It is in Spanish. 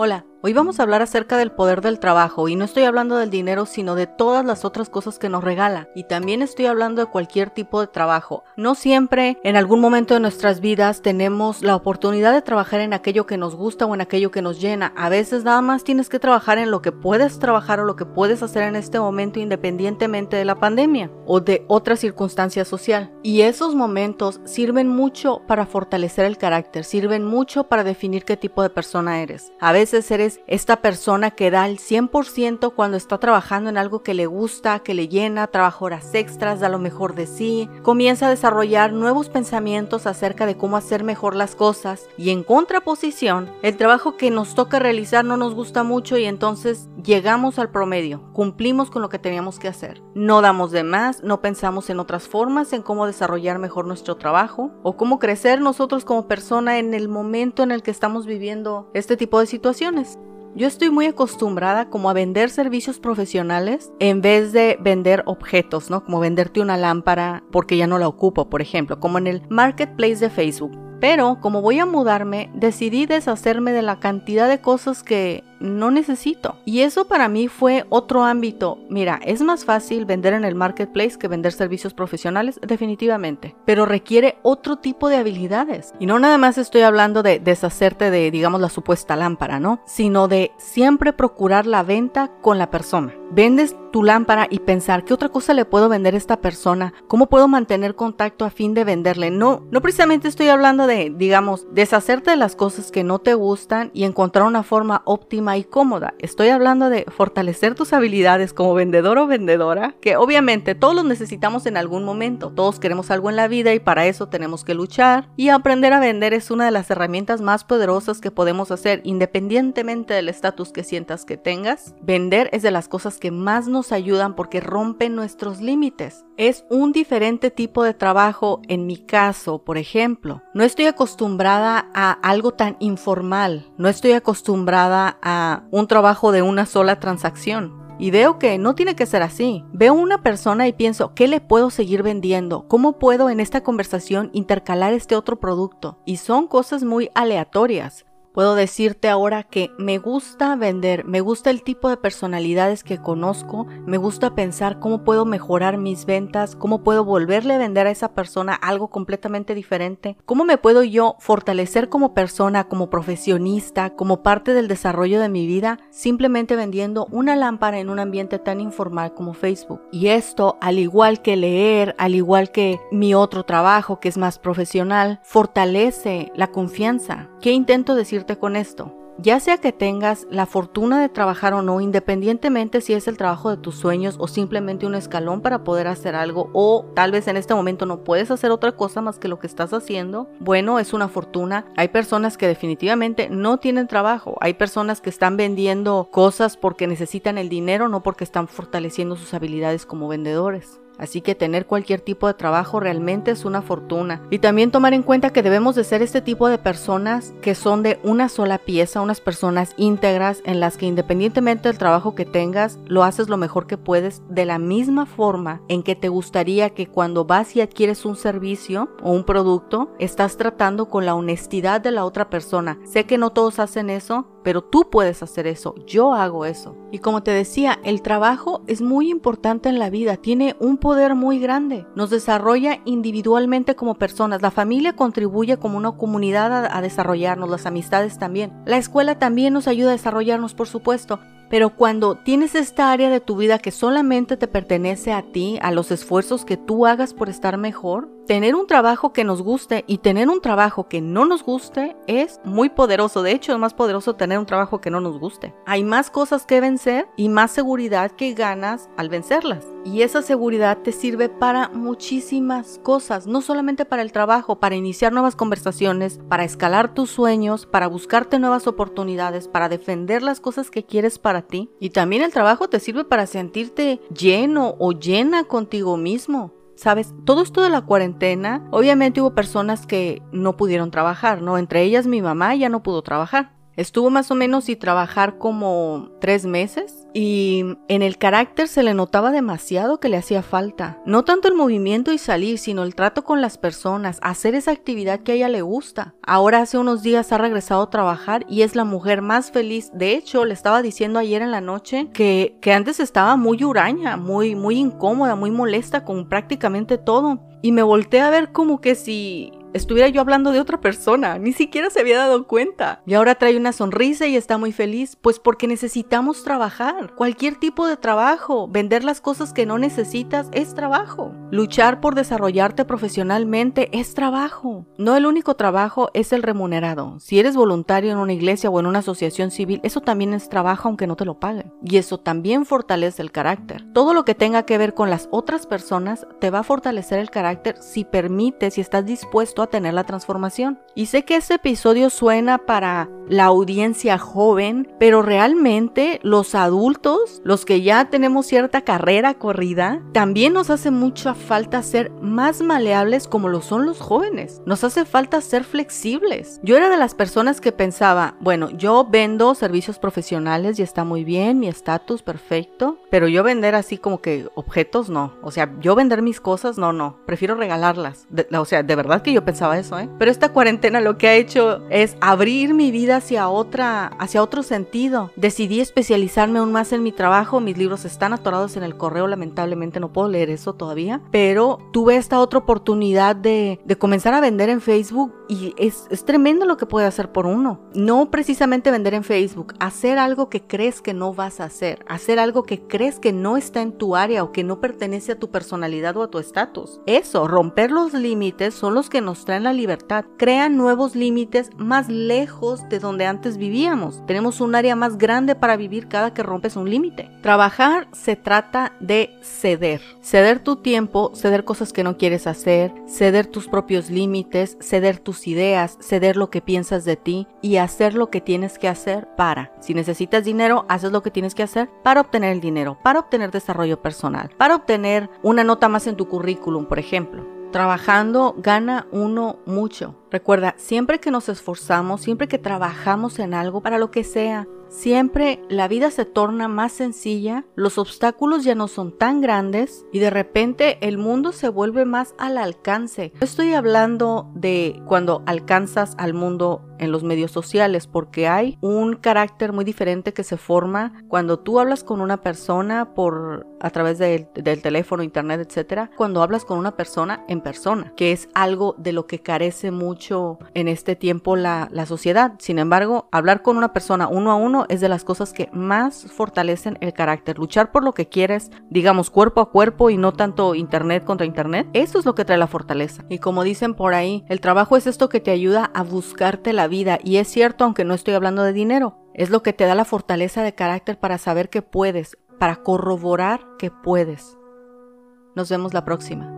Hola, hoy vamos a hablar acerca del poder del trabajo y no estoy hablando del dinero sino de todas las otras cosas que nos regala y también estoy hablando de cualquier tipo de trabajo. No siempre en algún momento de nuestras vidas tenemos la oportunidad de trabajar en aquello que nos gusta o en aquello que nos llena. A veces nada más tienes que trabajar en lo que puedes trabajar o lo que puedes hacer en este momento independientemente de la pandemia o de otra circunstancia social. Y esos momentos sirven mucho para fortalecer el carácter, sirven mucho para definir qué tipo de persona eres. A veces eres esta persona que da el 100% cuando está trabajando en algo que le gusta, que le llena, trabaja horas extras, da lo mejor de sí, comienza a desarrollar nuevos pensamientos acerca de cómo hacer mejor las cosas y en contraposición, el trabajo que nos toca realizar no nos gusta mucho y entonces llegamos al promedio, cumplimos con lo que teníamos que hacer. No damos de más, no pensamos en otras formas, en cómo desarrollar mejor nuestro trabajo o cómo crecer nosotros como persona en el momento en el que estamos viviendo este tipo de situaciones yo estoy muy acostumbrada como a vender servicios profesionales en vez de vender objetos, ¿no? Como venderte una lámpara porque ya no la ocupo, por ejemplo, como en el marketplace de Facebook. Pero como voy a mudarme, decidí deshacerme de la cantidad de cosas que no necesito. Y eso para mí fue otro ámbito. Mira, es más fácil vender en el marketplace que vender servicios profesionales, definitivamente, pero requiere otro tipo de habilidades. Y no nada más estoy hablando de deshacerte de, digamos, la supuesta lámpara, ¿no? Sino de siempre procurar la venta con la persona. Vendes tu lámpara y pensar qué otra cosa le puedo vender a esta persona, cómo puedo mantener contacto a fin de venderle. No, no precisamente estoy hablando de, digamos, deshacerte de las cosas que no te gustan y encontrar una forma óptima y cómoda. Estoy hablando de fortalecer tus habilidades como vendedor o vendedora, que obviamente todos los necesitamos en algún momento. Todos queremos algo en la vida y para eso tenemos que luchar. Y aprender a vender es una de las herramientas más poderosas que podemos hacer independientemente del estatus que sientas que tengas. Vender es de las cosas que más nos ayudan porque rompen nuestros límites. Es un diferente tipo de trabajo en mi caso, por ejemplo. No estoy acostumbrada a algo tan informal. No estoy acostumbrada a un trabajo de una sola transacción. Y veo que no tiene que ser así. Veo una persona y pienso, ¿qué le puedo seguir vendiendo? ¿Cómo puedo en esta conversación intercalar este otro producto? Y son cosas muy aleatorias. Puedo decirte ahora que me gusta vender, me gusta el tipo de personalidades que conozco, me gusta pensar cómo puedo mejorar mis ventas, cómo puedo volverle a vender a esa persona algo completamente diferente, cómo me puedo yo fortalecer como persona, como profesionista, como parte del desarrollo de mi vida, simplemente vendiendo una lámpara en un ambiente tan informal como Facebook. Y esto, al igual que leer, al igual que mi otro trabajo que es más profesional, fortalece la confianza. ¿Qué intento decirte? Con esto. Ya sea que tengas la fortuna de trabajar o no, independientemente si es el trabajo de tus sueños o simplemente un escalón para poder hacer algo o tal vez en este momento no puedes hacer otra cosa más que lo que estás haciendo, bueno, es una fortuna. Hay personas que definitivamente no tienen trabajo, hay personas que están vendiendo cosas porque necesitan el dinero, no porque están fortaleciendo sus habilidades como vendedores. Así que tener cualquier tipo de trabajo realmente es una fortuna. Y también tomar en cuenta que debemos de ser este tipo de personas que son de una sola pieza, unas personas íntegras en las que independientemente del trabajo que tengas, lo haces lo mejor que puedes de la misma forma en que te gustaría que cuando vas y adquieres un servicio o un producto, estás tratando con la honestidad de la otra persona. Sé que no todos hacen eso, pero tú puedes hacer eso, yo hago eso. Y como te decía, el trabajo es muy importante en la vida, tiene un poder muy grande, nos desarrolla individualmente como personas, la familia contribuye como una comunidad a, desarrollarnos, las amistades también, la escuela también nos ayuda a desarrollarnos, por supuesto, pero cuando tienes esta área de tu vida que solamente te pertenece a ti, a los esfuerzos que tú hagas por estar mejor, tener un trabajo que nos guste y tener un trabajo que no nos guste es muy poderoso. De hecho, es más poderoso tener un trabajo que no nos guste. Hay más cosas que vencer y más seguridad que ganas al vencerlas. Y esa seguridad te sirve para muchísimas cosas, no solamente para el trabajo, para iniciar nuevas conversaciones, para escalar tus sueños, para buscarte nuevas oportunidades, para defender las cosas que quieres para ti. Y también el trabajo te sirve para sentirte lleno o llena contigo mismo. Sabes, todo esto de la cuarentena, obviamente hubo personas que no pudieron trabajar, ¿no? Entre ellas mi mamá ya no pudo trabajar. Estuvo más o menos y trabajar como tres meses y en el carácter se le notaba demasiado que le hacía falta. No tanto el movimiento y salir, sino el trato con las personas, hacer esa actividad que a ella le gusta. Ahora hace unos días ha regresado a trabajar y es la mujer más feliz. De hecho, le estaba diciendo ayer en la noche que, que antes estaba muy huraña, muy, muy incómoda, muy molesta con prácticamente todo. Y me volteé a ver como que si estuviera yo hablando de otra persona, ni siquiera se había dado cuenta. Y ahora trae una sonrisa y está muy feliz, pues porque necesitamos trabajar. Cualquier tipo de trabajo, vender las cosas que no necesitas es trabajo. Luchar por desarrollarte profesionalmente es trabajo. No el único trabajo es el remunerado. Si eres voluntario en una iglesia o en una asociación civil, eso también es trabajo aunque no te lo paguen. Y eso también fortalece el carácter. Todo lo que tenga que ver con las otras personas te va a fortalecer el carácter si permites, si estás dispuesto a tener la transformación. Y sé que este episodio suena para la audiencia joven, pero realmente los adultos, los que ya tenemos cierta carrera corrida, también nos hace mucha falta ser más maleables como lo son los jóvenes. Nos hace falta ser flexibles. Yo era de las personas que pensaba, bueno, yo vendo servicios profesionales y está muy bien, mi estatus perfecto, pero yo vender así como que objetos no. O sea, yo vender mis cosas no, no. Prefiero regalarlas. o sea, de verdad que yo pensaba eso, ¿eh? Pero esta cuarentena lo que ha hecho es abrir mi vida hacia otra, hacia otro sentido. Decidí especializarme aún más en mi trabajo. Mis libros están atorados en el correo, lamentablemente no puedo leer eso todavía. Pero tuve esta otra oportunidad de, comenzar a vender en Facebook y es, es tremendo lo que puede hacer por uno. No precisamente vender en Facebook, hacer algo que crees que no vas a hacer, hacer algo que crees que no está en tu área o que no pertenece a tu personalidad o a tu estatus. Eso, romper los límites son los que nos traen la libertad, crean nuevos límites más lejos de donde antes vivíamos. Tenemos un área más grande para vivir cada que rompes un límite. Trabajar se trata de ceder. Ceder tu tiempo, ceder cosas que no quieres hacer, ceder tus propios límites, ceder tus ideas, ceder lo que piensas de ti y hacer lo que tienes que hacer para. Si necesitas dinero, haces lo que tienes que hacer para obtener el dinero, para obtener desarrollo personal, para obtener una nota más en tu currículum, por ejemplo. Trabajando gana uno mucho. Recuerda, siempre que nos esforzamos, siempre que trabajamos en algo, para lo que sea, siempre la vida se torna más sencilla, los obstáculos ya no son tan grandes y de repente el mundo se vuelve más al alcance. Estoy hablando de cuando alcanzas al mundo en los medios sociales porque hay un carácter muy diferente que se forma cuando tú hablas con una persona por a través del, teléfono, internet, etcétera, cuando hablas con una persona en persona, que es algo de lo que carece mucho en este tiempo la, la sociedad. Sin embargo, hablar con una persona uno a uno es de las cosas que más fortalecen el carácter. Luchar por lo que quieres, digamos, cuerpo a cuerpo y no tanto internet contra internet, eso es lo que trae la fortaleza. Y como dicen por ahí, el trabajo es esto que te ayuda a buscarte vida. Y es cierto, aunque no estoy hablando de dinero, es lo que te da la fortaleza de carácter para saber que puedes, para corroborar que puedes. Nos vemos la próxima.